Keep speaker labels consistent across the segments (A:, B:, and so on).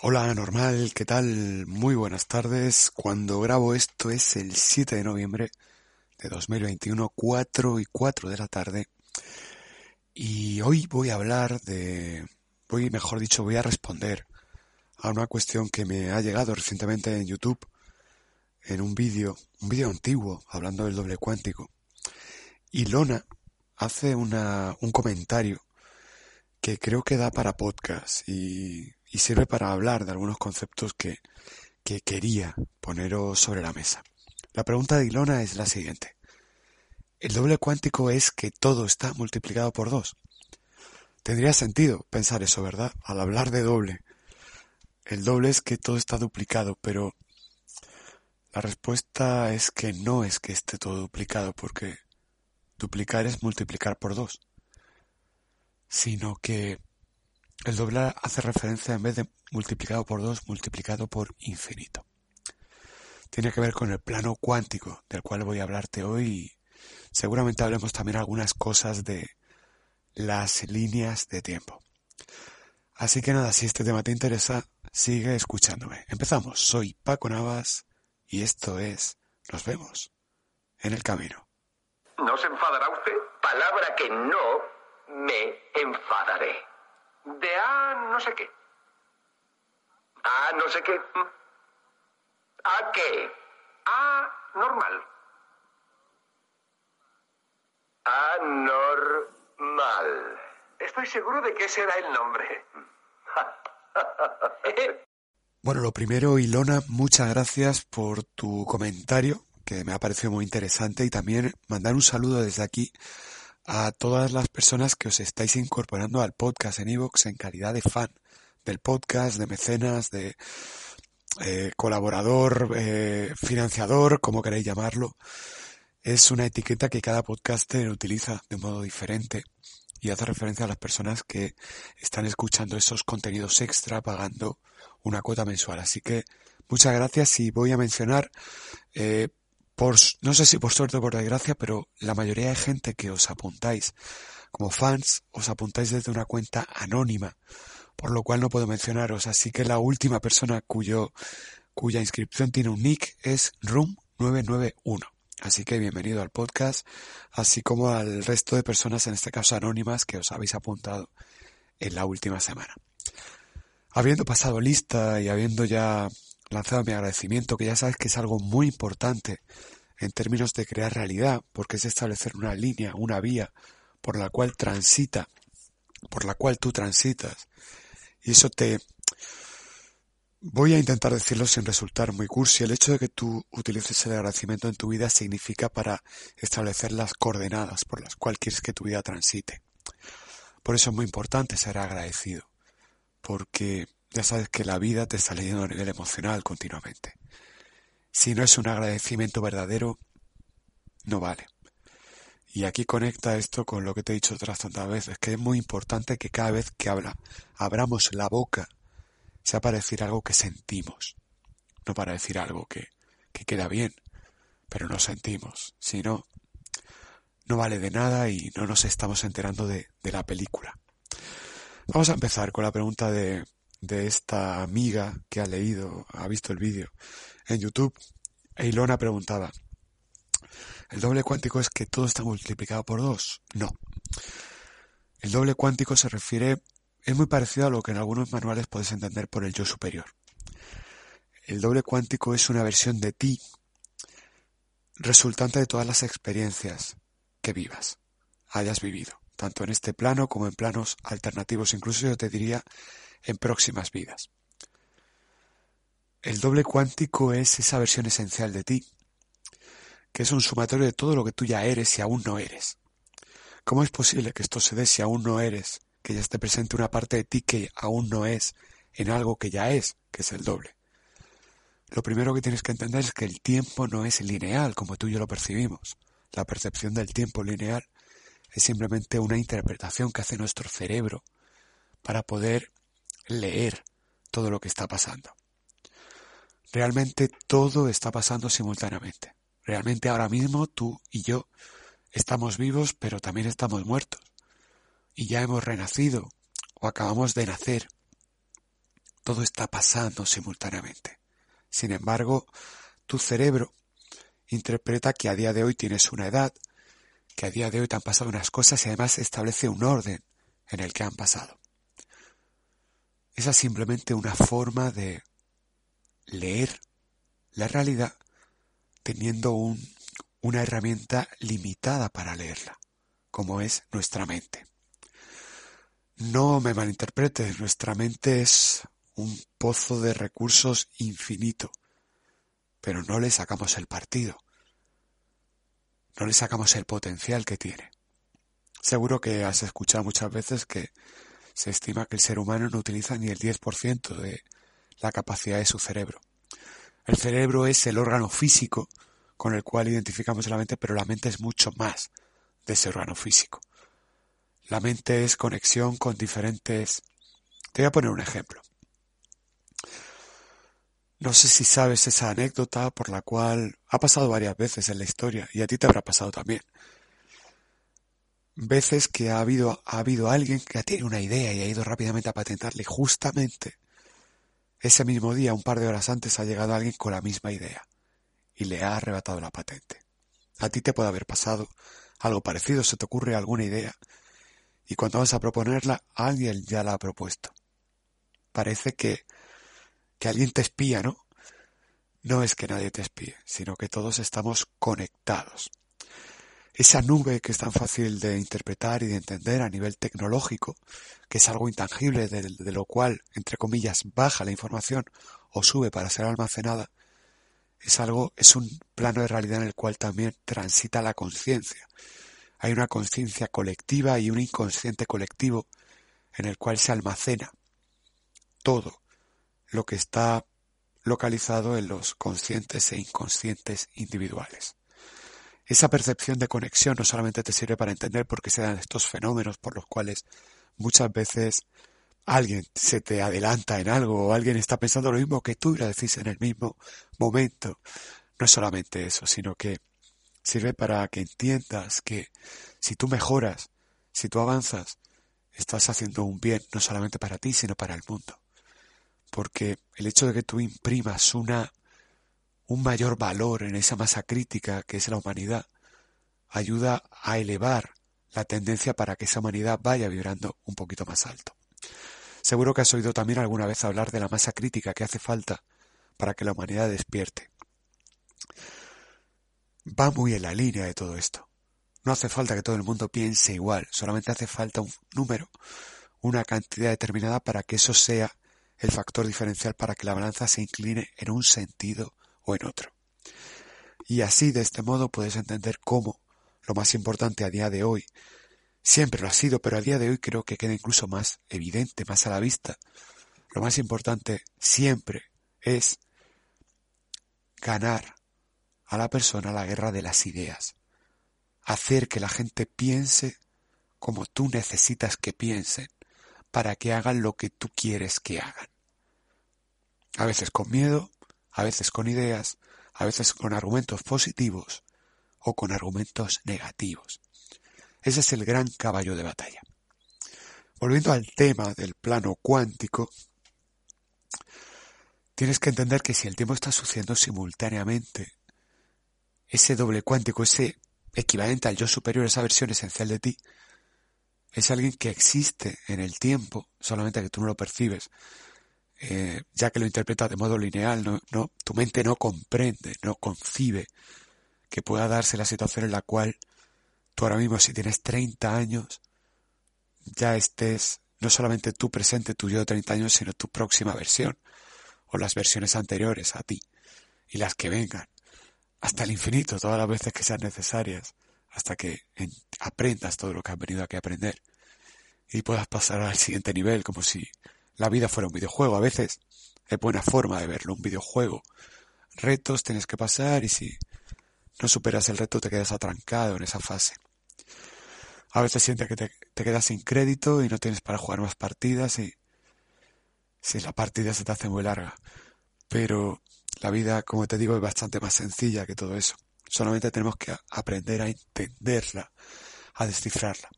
A: Hola normal, ¿qué tal? Muy buenas tardes. Cuando grabo esto es el 7 de noviembre de 2021, 4 y 4 de la tarde. Y hoy voy a hablar de, voy, mejor dicho, voy a responder a una cuestión que me ha llegado recientemente en YouTube, en un vídeo, un vídeo antiguo, hablando del doble cuántico. Y Lona hace una, un comentario que creo que da para podcast y y sirve para hablar de algunos conceptos que, que quería poneros sobre la mesa. La pregunta de Ilona es la siguiente. El doble cuántico es que todo está multiplicado por dos. Tendría sentido pensar eso, ¿verdad? Al hablar de doble. El doble es que todo está duplicado, pero la respuesta es que no es que esté todo duplicado, porque duplicar es multiplicar por dos, sino que el doblar hace referencia en vez de multiplicado por 2, multiplicado por infinito. Tiene que ver con el plano cuántico del cual voy a hablarte hoy y seguramente hablemos también algunas cosas de las líneas de tiempo. Así que nada, si este tema te interesa, sigue escuchándome. Empezamos. Soy Paco Navas y esto es Nos vemos en el camino.
B: ¿No se enfadará usted? Palabra que no me enfadaré de A no sé qué. A no sé qué. ¿A qué? A normal. Anormal. Estoy seguro de que ese era el nombre.
A: Bueno, lo primero, Ilona, muchas gracias por tu comentario, que me ha parecido muy interesante, y también mandar un saludo desde aquí a todas las personas que os estáis incorporando al podcast en iVoox en calidad de fan del podcast, de mecenas, de eh, colaborador, eh, financiador, como queréis llamarlo. Es una etiqueta que cada podcaster utiliza de un modo diferente y hace referencia a las personas que están escuchando esos contenidos extra pagando una cuota mensual. Así que muchas gracias y voy a mencionar eh, no sé si por suerte o por desgracia, pero la mayoría de gente que os apuntáis como fans, os apuntáis desde una cuenta anónima, por lo cual no puedo mencionaros. Así que la última persona cuyo, cuya inscripción tiene un nick es Room991. Así que bienvenido al podcast, así como al resto de personas, en este caso anónimas, que os habéis apuntado en la última semana. Habiendo pasado lista y habiendo ya lanzado mi agradecimiento, que ya sabes que es algo muy importante en términos de crear realidad, porque es establecer una línea, una vía por la cual transita, por la cual tú transitas. Y eso te... Voy a intentar decirlo sin resultar muy cursi. El hecho de que tú utilices el agradecimiento en tu vida significa para establecer las coordenadas por las cuales quieres que tu vida transite. Por eso es muy importante ser agradecido, porque ya sabes que la vida te está leyendo a nivel emocional continuamente. Si no es un agradecimiento verdadero, no vale. Y aquí conecta esto con lo que te he dicho otras tantas veces, que es muy importante que cada vez que habla, abramos la boca, sea para decir algo que sentimos, no para decir algo que, que queda bien, pero no sentimos. Si no, no vale de nada y no nos estamos enterando de, de la película. Vamos a empezar con la pregunta de de esta amiga que ha leído, ha visto el vídeo en YouTube, e Ilona preguntaba, ¿el doble cuántico es que todo está multiplicado por dos? No. El doble cuántico se refiere, es muy parecido a lo que en algunos manuales puedes entender por el yo superior. El doble cuántico es una versión de ti resultante de todas las experiencias que vivas, hayas vivido, tanto en este plano como en planos alternativos, incluso yo te diría en próximas vidas. El doble cuántico es esa versión esencial de ti, que es un sumatorio de todo lo que tú ya eres y aún no eres. ¿Cómo es posible que esto se dé si aún no eres, que ya esté presente una parte de ti que aún no es en algo que ya es, que es el doble. Lo primero que tienes que entender es que el tiempo no es lineal como tú y yo lo percibimos. La percepción del tiempo lineal es simplemente una interpretación que hace nuestro cerebro para poder leer todo lo que está pasando. Realmente todo está pasando simultáneamente. Realmente ahora mismo tú y yo estamos vivos, pero también estamos muertos. Y ya hemos renacido o acabamos de nacer. Todo está pasando simultáneamente. Sin embargo, tu cerebro interpreta que a día de hoy tienes una edad, que a día de hoy te han pasado unas cosas y además establece un orden en el que han pasado. Esa es simplemente una forma de leer la realidad teniendo un, una herramienta limitada para leerla, como es nuestra mente. No me malinterpretes, nuestra mente es un pozo de recursos infinito, pero no le sacamos el partido, no le sacamos el potencial que tiene. Seguro que has escuchado muchas veces que se estima que el ser humano no utiliza ni el 10% de la capacidad de su cerebro. El cerebro es el órgano físico con el cual identificamos la mente, pero la mente es mucho más de ese órgano físico. La mente es conexión con diferentes... Te voy a poner un ejemplo. No sé si sabes esa anécdota por la cual ha pasado varias veces en la historia y a ti te habrá pasado también. Veces que ha habido, ha habido alguien que tenido una idea y ha ido rápidamente a patentarle justamente ese mismo día, un par de horas antes, ha llegado alguien con la misma idea y le ha arrebatado la patente. A ti te puede haber pasado algo parecido, se te ocurre alguna idea y cuando vas a proponerla, alguien ya la ha propuesto. Parece que, que alguien te espía, ¿no? No es que nadie te espíe, sino que todos estamos conectados. Esa nube que es tan fácil de interpretar y de entender a nivel tecnológico, que es algo intangible de, de lo cual, entre comillas, baja la información o sube para ser almacenada, es algo, es un plano de realidad en el cual también transita la conciencia. Hay una conciencia colectiva y un inconsciente colectivo en el cual se almacena todo lo que está localizado en los conscientes e inconscientes individuales. Esa percepción de conexión no solamente te sirve para entender por qué se dan estos fenómenos por los cuales muchas veces alguien se te adelanta en algo o alguien está pensando lo mismo que tú y lo decís en el mismo momento. No es solamente eso, sino que sirve para que entiendas que si tú mejoras, si tú avanzas, estás haciendo un bien no solamente para ti, sino para el mundo. Porque el hecho de que tú imprimas una un mayor valor en esa masa crítica que es la humanidad, ayuda a elevar la tendencia para que esa humanidad vaya vibrando un poquito más alto. Seguro que has oído también alguna vez hablar de la masa crítica que hace falta para que la humanidad despierte. Va muy en la línea de todo esto. No hace falta que todo el mundo piense igual, solamente hace falta un número, una cantidad determinada para que eso sea el factor diferencial para que la balanza se incline en un sentido en otro. Y así, de este modo, puedes entender cómo lo más importante a día de hoy, siempre lo ha sido, pero a día de hoy creo que queda incluso más evidente, más a la vista. Lo más importante siempre es ganar a la persona la guerra de las ideas, hacer que la gente piense como tú necesitas que piensen, para que hagan lo que tú quieres que hagan. A veces con miedo, a veces con ideas, a veces con argumentos positivos o con argumentos negativos. Ese es el gran caballo de batalla. Volviendo al tema del plano cuántico, tienes que entender que si el tiempo está sucediendo simultáneamente, ese doble cuántico, ese equivalente al yo superior, esa versión esencial de ti, es alguien que existe en el tiempo, solamente que tú no lo percibes, eh, ya que lo interpreta de modo lineal, no, tu mente no comprende, no concibe que pueda darse la situación en la cual tú ahora mismo, si tienes 30 años, ya estés no solamente tú presente, tu yo de 30 años, sino tu próxima versión, o las versiones anteriores a ti, y las que vengan, hasta el infinito, todas las veces que sean necesarias, hasta que aprendas todo lo que has venido aquí a aprender, y puedas pasar al siguiente nivel, como si la vida fuera un videojuego. A veces es buena forma de verlo, un videojuego. Retos tienes que pasar y si no superas el reto te quedas atrancado en esa fase. A veces sientes que te, te quedas sin crédito y no tienes para jugar más partidas y si la partida se te hace muy larga. Pero la vida, como te digo, es bastante más sencilla que todo eso. Solamente tenemos que aprender a entenderla, a descifrarla.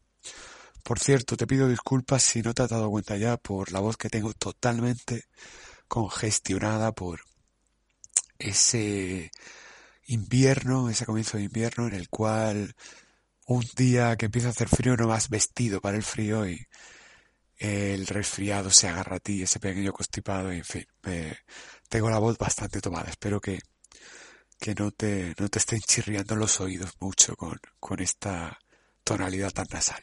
A: Por cierto, te pido disculpas si no te has dado cuenta ya por la voz que tengo totalmente congestionada por ese invierno, ese comienzo de invierno en el cual un día que empieza a hacer frío no vas vestido para el frío y el resfriado se agarra a ti, ese pequeño constipado, en fin, tengo la voz bastante tomada. Espero que, que no te, no te estén chirriando los oídos mucho con, con esta tonalidad tan nasal.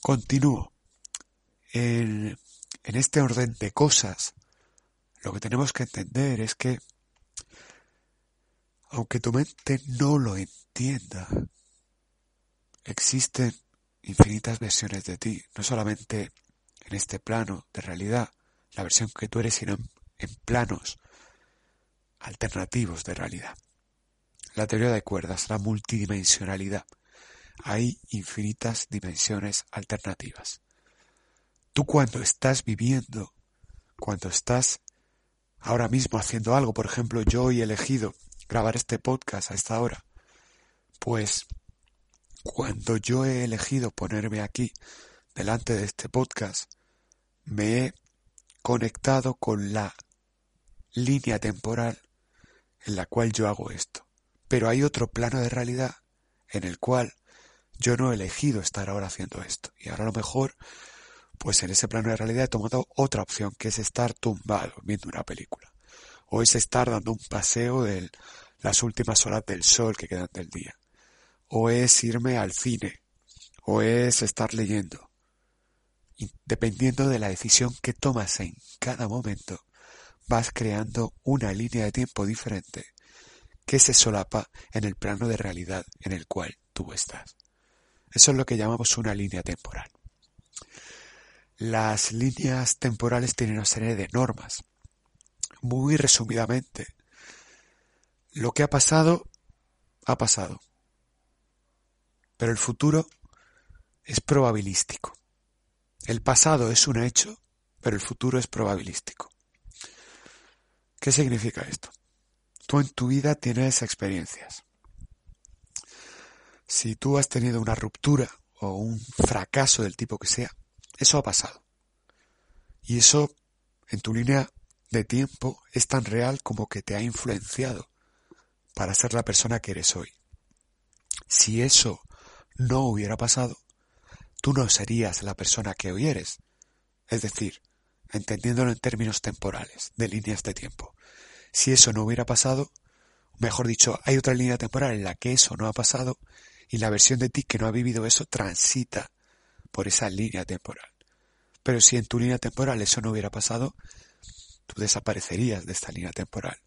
A: Continúo. En, en este orden de cosas, lo que tenemos que entender es que, aunque tu mente no lo entienda, existen infinitas versiones de ti, no solamente en este plano de realidad, la versión que tú eres, sino en, planos alternativos de realidad. La teoría de cuerdas, la multidimensionalidad. Hay infinitas dimensiones alternativas. Tú cuando estás viviendo, cuando estás ahora mismo haciendo algo, por ejemplo, yo he elegido grabar este podcast a esta hora, pues cuando yo he elegido ponerme aquí delante de este podcast, me he conectado con la línea temporal en la cual yo hago esto. Pero hay otro plano de realidad en el cual yo no he elegido estar ahora haciendo esto. Y ahora a lo mejor, pues en ese plano de realidad he tomado otra opción, que es estar tumbado viendo una película. O es estar dando un paseo de las últimas horas del sol que quedan del día o es irme al cine, o es estar leyendo. Dependiendo de la decisión que tomas en cada momento, vas creando una línea de tiempo diferente que se solapa en el plano de realidad en el cual tú estás. Eso es lo que llamamos una línea temporal. Las líneas temporales tienen una serie de normas. Muy resumidamente, lo que ha pasado, ha pasado. Pero el futuro es probabilístico. El pasado es un hecho, pero el futuro es probabilístico. ¿Qué significa esto? Tú en tu vida tienes experiencias. Si tú has tenido una ruptura o un fracaso del tipo que sea, eso ha pasado. Y eso, en tu línea de tiempo, es tan real como que te ha influenciado para ser la persona que eres hoy. Si eso no hubiera pasado, tú no serías la persona que hoy eres. Es decir, entendiéndolo en términos temporales, de líneas de tiempo. Si eso no hubiera pasado, mejor dicho, hay otra línea temporal en la que eso no ha pasado y la versión de ti que no ha vivido eso transita por esa línea temporal. Pero si en tu línea temporal eso no hubiera pasado, tú desaparecerías de esta línea temporal.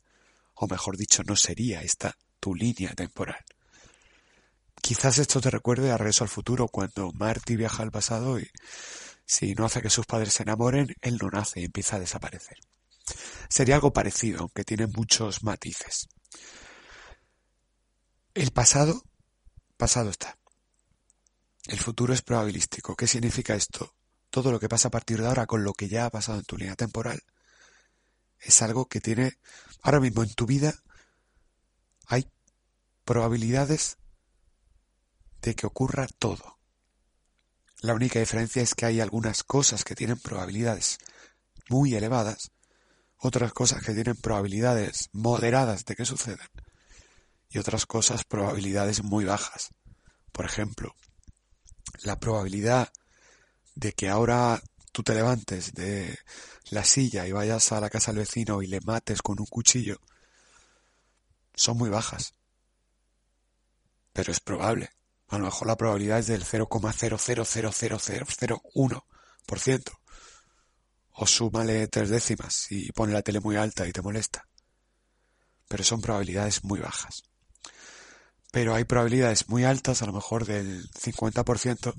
A: O mejor dicho, no sería esta tu línea temporal. Quizás esto te recuerde a Regreso al Futuro cuando Marty viaja al pasado y si no hace que sus padres se enamoren, él no nace y empieza a desaparecer. Sería algo parecido, aunque tiene muchos matices. El pasado, pasado está. El futuro es probabilístico. ¿Qué significa esto? Todo lo que pasa a partir de ahora con lo que ya ha pasado en tu línea temporal es algo que tiene ahora mismo en tu vida hay probabilidades de que ocurra todo. La única diferencia es que hay algunas cosas que tienen probabilidades muy elevadas, otras cosas que tienen probabilidades moderadas de que sucedan y otras cosas probabilidades muy bajas. Por ejemplo, la probabilidad de que ahora tú te levantes de la silla y vayas a la casa del vecino y le mates con un cuchillo son muy bajas. Pero es probable. A lo mejor la probabilidad es del 0,0000001%. O súmale tres décimas y pone la tele muy alta y te molesta. Pero son probabilidades muy bajas. Pero hay probabilidades muy altas, a lo mejor del 50%,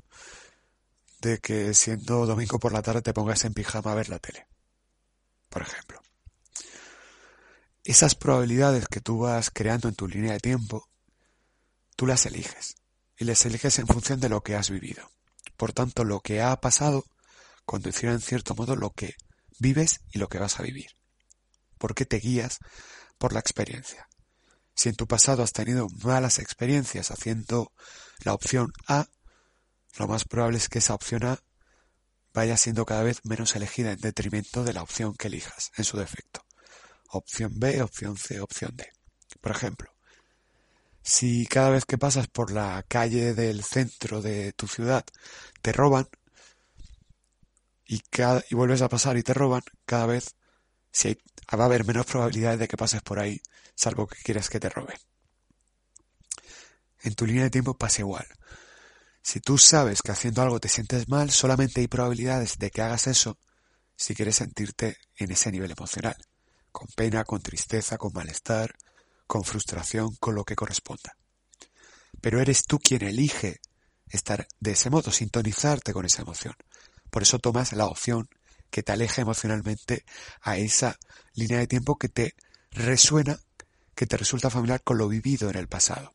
A: de que siendo domingo por la tarde te pongas en pijama a ver la tele. Por ejemplo. Esas probabilidades que tú vas creando en tu línea de tiempo, tú las eliges. Y las eliges en función de lo que has vivido. Por tanto, lo que ha pasado conducirá en cierto modo lo que vives y lo que vas a vivir. Porque te guías por la experiencia. Si en tu pasado has tenido malas experiencias haciendo la opción A, lo más probable es que esa opción A vaya siendo cada vez menos elegida en detrimento de la opción que elijas, en su defecto. Opción B, opción C, opción D. Por ejemplo, si cada vez que pasas por la calle del centro de tu ciudad te roban y, y vuelves a pasar y te roban, cada vez si va a haber menos probabilidades de que pases por ahí, salvo que quieras que te roben. En tu línea de tiempo pasa igual. Si tú sabes que haciendo algo te sientes mal, solamente hay probabilidades de que hagas eso si quieres sentirte en ese nivel emocional, con pena, con tristeza, con malestar, con frustración, con lo que corresponda. Pero eres tú quien elige estar de ese modo, sintonizarte con esa emoción. Por eso tomas la opción que te aleja emocionalmente a esa línea de tiempo que te resuena, que te resulta familiar con lo vivido en el pasado.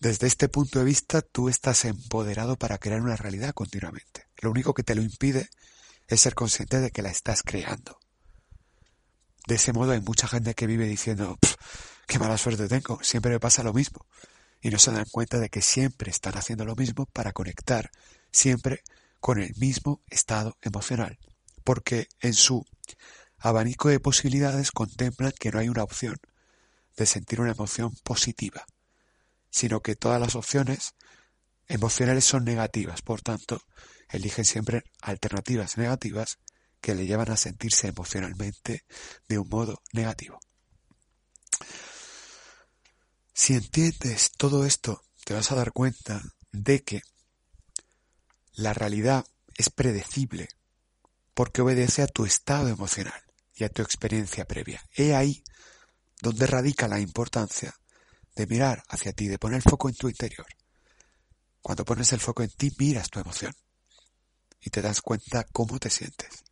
A: Desde este punto de vista, tú estás empoderado para crear una realidad continuamente. Lo único que te lo impide es ser consciente de que la estás creando. De ese modo hay mucha gente que vive diciendo, qué mala suerte tengo, siempre me pasa lo mismo. Y no se dan cuenta de que siempre están haciendo lo mismo para conectar siempre con el mismo estado emocional. Porque en su abanico de posibilidades contemplan que no hay una opción de sentir una emoción positiva sino que todas las opciones emocionales son negativas. Por tanto, eligen siempre alternativas negativas que le llevan a sentirse emocionalmente de un modo negativo. Si entiendes todo esto, te vas a dar cuenta de que la realidad es predecible porque obedece a tu estado emocional y a tu experiencia previa. He ahí donde radica la importancia de mirar hacia ti, de poner el foco en tu interior. Cuando pones el foco en ti, miras tu emoción y te das cuenta cómo te sientes.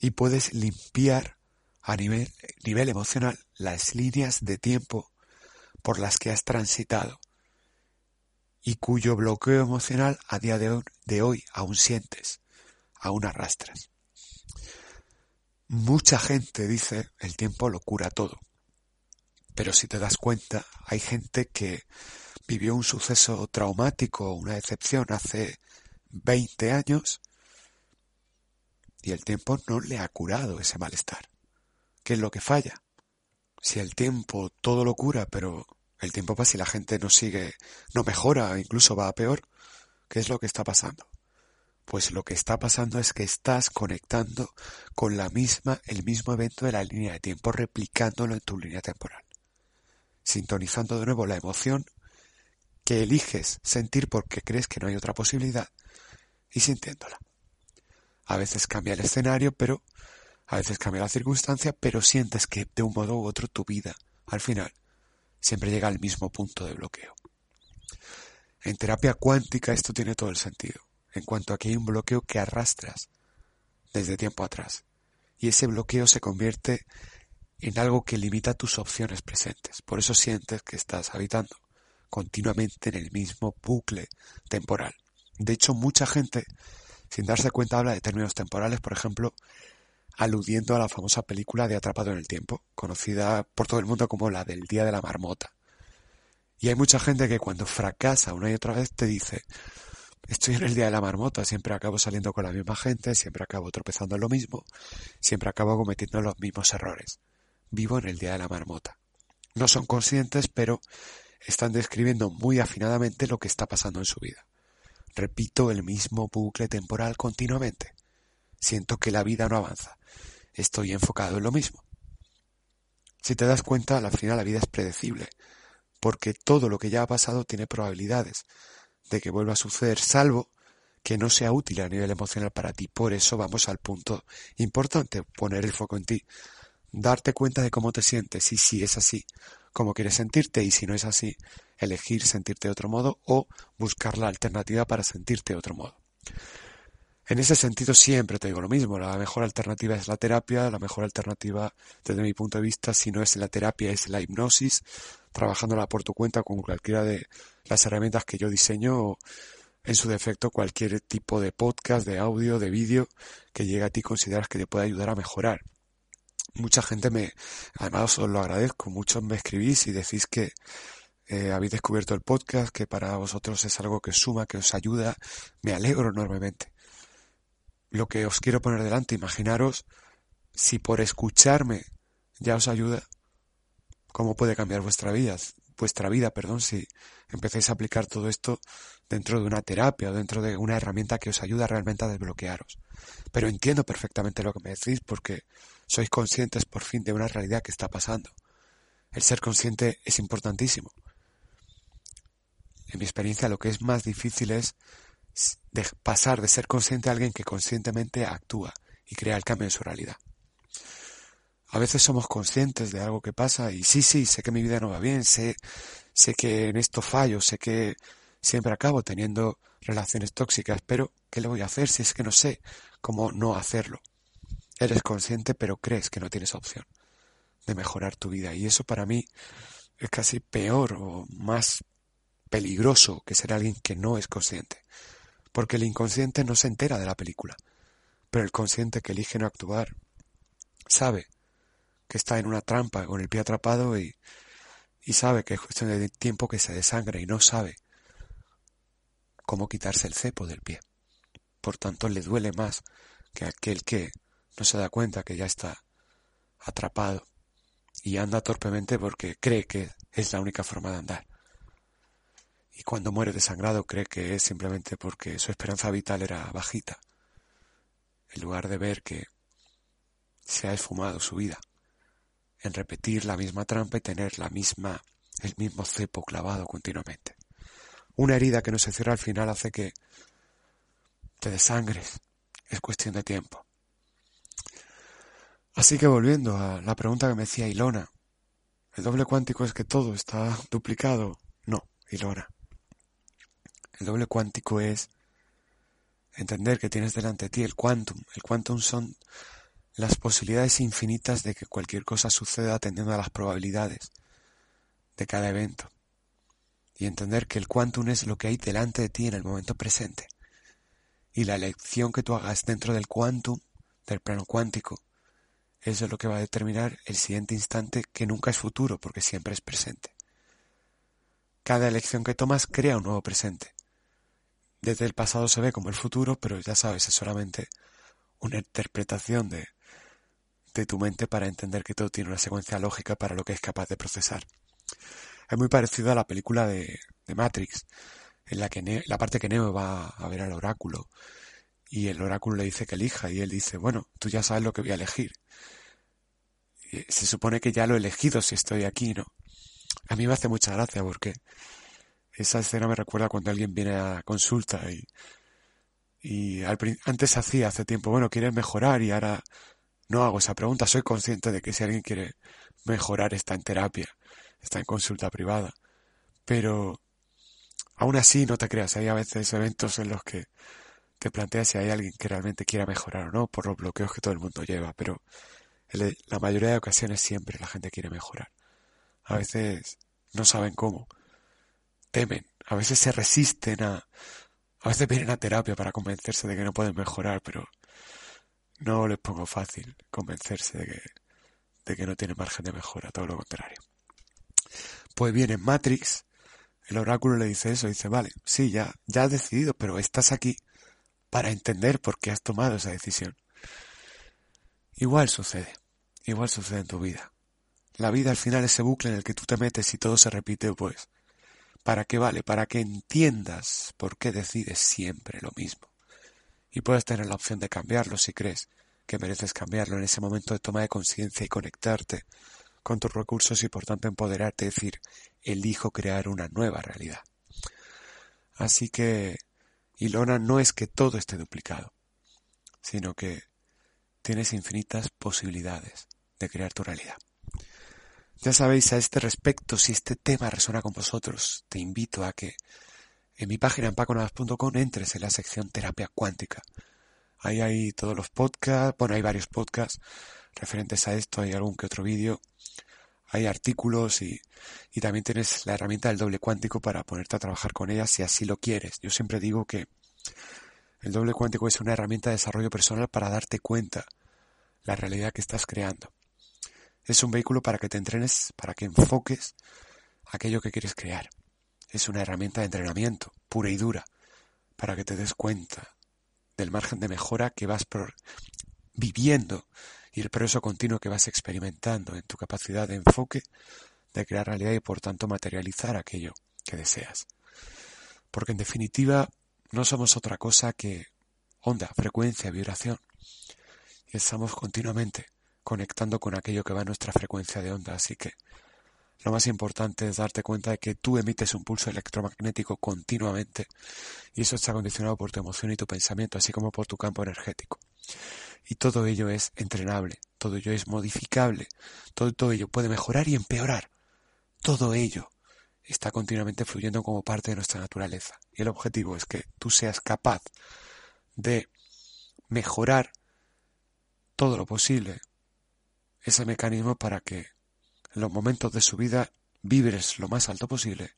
A: Y puedes limpiar a nivel, nivel emocional las líneas de tiempo por las que has transitado y cuyo bloqueo emocional a día de hoy, aún sientes, aún arrastras. Mucha gente dice el tiempo lo cura todo. Pero si te das cuenta, hay gente que vivió un suceso traumático, una decepción hace 20 años y el tiempo no le ha curado ese malestar. ¿Qué es lo que falla? Si el tiempo todo lo cura, pero el tiempo pasa y la gente no sigue, no mejora, incluso va a peor, ¿qué es lo que está pasando? Pues lo que está pasando es que estás conectando con la misma, el mismo evento de la línea de tiempo, replicándolo en tu línea temporal sintonizando de nuevo la emoción que eliges sentir porque crees que no hay otra posibilidad y sintiéndola. A veces cambia el escenario, pero a veces cambia la circunstancia, pero sientes que de un modo u otro tu vida, al final, siempre llega al mismo punto de bloqueo. En terapia cuántica esto tiene todo el sentido, en cuanto a que hay un bloqueo que arrastras desde tiempo atrás, y ese bloqueo se convierte en algo que limita tus opciones presentes. Por eso sientes que estás habitando continuamente en el mismo bucle temporal. De hecho, mucha gente, sin darse cuenta, habla de términos temporales, por ejemplo, aludiendo a la famosa película de Atrapado en el Tiempo, conocida por todo el mundo como la del Día de la Marmota. Y hay mucha gente que cuando fracasa una y otra vez te dice, estoy en el Día de la Marmota, siempre acabo saliendo con la misma gente, siempre acabo tropezando en lo mismo, siempre acabo cometiendo los mismos errores vivo en el día de la marmota. No son conscientes, pero están describiendo muy afinadamente lo que está pasando en su vida. Repito el mismo bucle temporal continuamente. Siento que la vida no avanza. Estoy enfocado en lo mismo. Si te das cuenta, al final la vida es predecible, porque todo lo que ya ha pasado tiene probabilidades de que vuelva a suceder, salvo que no sea útil a nivel emocional para ti. Por eso vamos al punto importante, poner el foco en ti darte cuenta de cómo te sientes y si es así, cómo quieres sentirte y si no es así, elegir sentirte de otro modo o buscar la alternativa para sentirte de otro modo. En ese sentido siempre te digo lo mismo, la mejor alternativa es la terapia, la mejor alternativa desde mi punto de vista si no es la terapia es la hipnosis, trabajándola por tu cuenta con cualquiera de las herramientas que yo diseño en su defecto cualquier tipo de podcast, de audio, de vídeo que llegue a ti consideras que te puede ayudar a mejorar. Mucha gente me, además os lo agradezco, muchos me escribís y decís que eh, habéis descubierto el podcast, que para vosotros es algo que suma, que os ayuda, me alegro enormemente. Lo que os quiero poner delante, imaginaros si por escucharme ya os ayuda, cómo puede cambiar vuestra vida, vuestra vida, perdón, si empecéis a aplicar todo esto dentro de una terapia o dentro de una herramienta que os ayuda realmente a desbloquearos. Pero entiendo perfectamente lo que me decís porque sois conscientes por fin de una realidad que está pasando. El ser consciente es importantísimo. En mi experiencia lo que es más difícil es de pasar de ser consciente a alguien que conscientemente actúa y crea el cambio en su realidad. A veces somos conscientes de algo que pasa y sí, sí, sé que mi vida no va bien, sé, sé que en esto fallo, sé que siempre acabo teniendo relaciones tóxicas, pero ¿qué le voy a hacer si es que no sé cómo no hacerlo? Eres consciente pero crees que no tienes opción de mejorar tu vida y eso para mí es casi peor o más peligroso que ser alguien que no es consciente, porque el inconsciente no se entera de la película, pero el consciente que elige no actuar sabe que está en una trampa con el pie atrapado y, sabe que es cuestión de tiempo que se desangre y no sabe cómo quitarse el cepo del pie. Por tanto, le duele más que aquel que no se da cuenta que ya está atrapado y anda torpemente porque cree que es la única forma de andar. Y cuando muere desangrado cree que es simplemente porque su esperanza vital era bajita, en lugar de ver que se ha esfumado su vida en repetir la misma trampa y tener la misma, el mismo cepo clavado continuamente. Una herida que no se cierra al final hace que te desangres. Es cuestión de tiempo. Así que volviendo a la pregunta que me decía Ilona, ¿el doble cuántico es que todo está duplicado? No, Ilona. El doble cuántico es entender que tienes delante de ti el quantum. El quantum son las posibilidades infinitas de que cualquier cosa suceda atendiendo a las probabilidades de cada evento y entender que el quantum es lo que hay delante de ti en el momento presente. Y la elección que tú hagas dentro del quantum, del plano cuántico, es lo que va a determinar el siguiente instante que nunca es futuro porque siempre es presente. Cada elección que tomas crea un nuevo presente. Desde el pasado se ve como el futuro, pero ya sabes, es solamente una interpretación de, de tu mente para entender que todo tiene una secuencia lógica para lo que es capaz de procesar. Es muy parecido a la película de, Matrix, en la que la parte que Neo va a ver al oráculo y el oráculo le dice que elija y él dice, bueno, tú ya sabes lo que voy a elegir. se supone que ya lo he elegido si estoy aquí, ¿no? A mí me hace mucha gracia porque esa escena me recuerda cuando alguien viene a consulta y, y antes hacía hace tiempo, bueno, quieres mejorar y ahora no hago esa pregunta. Soy consciente de que si alguien quiere mejorar está en terapia está en consulta privada. Pero aún así no te creas, hay a veces eventos en los que te planteas si hay alguien que realmente quiera mejorar o no, por los bloqueos que todo el mundo lleva, pero la mayoría de ocasiones siempre la gente quiere mejorar. A veces no saben cómo, temen, a veces se resisten a... A veces vienen a terapia para convencerse de que no pueden mejorar, pero no les pongo fácil convencerse de que, de que no tienen margen de mejora, todo lo contrario. Pues bien, en Matrix, el oráculo le dice eso, dice, vale, sí, ya, ya has decidido, pero estás aquí para entender por qué has tomado esa decisión. Igual sucede, igual sucede en tu vida. La vida al final ese bucle en el que tú te metes y todo se repite, pues, ¿para qué vale? Para que entiendas por qué decides siempre lo mismo. Y puedes tener la opción de cambiarlo si crees que mereces cambiarlo en ese momento de toma de conciencia y conectarte con tus recursos y por tanto empoderarte, es decir, elijo crear una nueva realidad. Así que Ilona no es que todo esté duplicado, sino que tienes infinitas posibilidades de crear tu realidad. Ya sabéis a este respecto, si este tema resuena con vosotros, te invito a que en mi página en entres en la sección terapia cuántica. Ahí hay todos los podcasts, bueno, hay varios podcasts referentes a esto, hay algún que otro vídeo, hay artículos y, y también tienes la herramienta del doble cuántico para ponerte a trabajar con ella si así lo quieres. Yo siempre digo que el doble cuántico es una herramienta de desarrollo personal para darte cuenta la realidad que estás creando. Es un vehículo para que te entrenes, para que enfoques aquello que quieres crear. Es una herramienta de entrenamiento pura y dura para que te des cuenta del margen de mejora que vas viviendo y el progreso continuo que vas experimentando en tu capacidad de enfoque, de crear realidad y por tanto materializar aquello que deseas. Porque en definitiva no somos otra cosa que onda, frecuencia, vibración. Y estamos continuamente conectando con aquello que va a nuestra frecuencia de onda. Así que lo más importante es darte cuenta de que tú emites un pulso electromagnético continuamente y eso está condicionado por tu emoción y tu pensamiento, así como por tu campo energético. Y todo ello es entrenable, todo ello es modificable, todo, todo ello puede mejorar y empeorar. Todo ello está continuamente fluyendo como parte de nuestra naturaleza. Y el objetivo es que tú seas capaz de mejorar todo lo posible ese mecanismo para que en los momentos de subida vibres lo más alto posible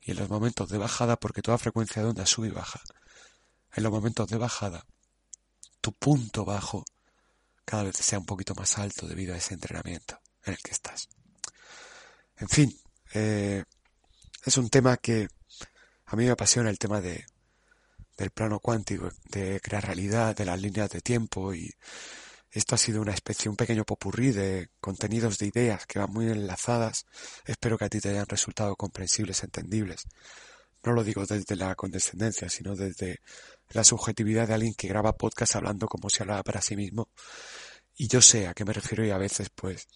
A: y en los momentos de bajada, porque toda frecuencia de onda sube y baja, en los momentos de bajada, tu punto bajo cada vez sea un poquito más alto debido a ese entrenamiento en el que estás. En fin, eh, es un tema que a mí me apasiona el tema de, del plano cuántico, de crear realidad, de las líneas de tiempo y esto ha sido una especie, un pequeño popurrí de contenidos de ideas que van muy enlazadas. Espero que a ti te hayan resultado comprensibles, entendibles. No lo digo desde la condescendencia, sino desde la subjetividad de alguien que graba podcast hablando como si hablara para sí mismo. Y yo sé a qué me refiero y a veces pues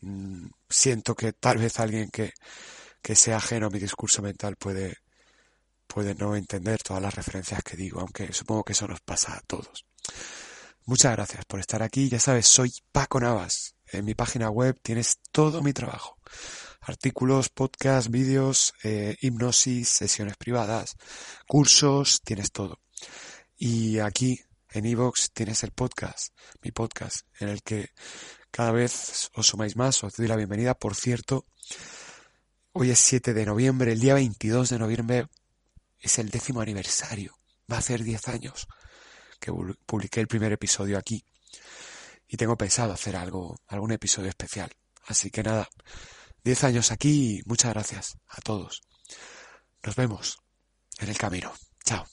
A: mm, siento que tal vez alguien que, que sea ajeno a mi discurso mental puede, puede no entender todas las referencias que digo, aunque supongo que eso nos pasa a todos. Muchas gracias por estar aquí. Ya sabes, soy Paco Navas. En mi página web tienes todo mi trabajo. Artículos, podcasts, vídeos, eh, hipnosis, sesiones privadas, cursos, tienes todo. Y aquí en iVoox tienes el podcast, mi podcast, en el que cada vez os sumáis más, os doy la bienvenida. Por cierto, hoy es 7 de noviembre, el día 22 de noviembre es el décimo aniversario, va a ser 10 años que publiqué el primer episodio aquí. Y tengo pensado hacer algo, algún episodio especial. Así que nada, 10 años aquí y muchas gracias a todos. Nos vemos en el camino. Chao.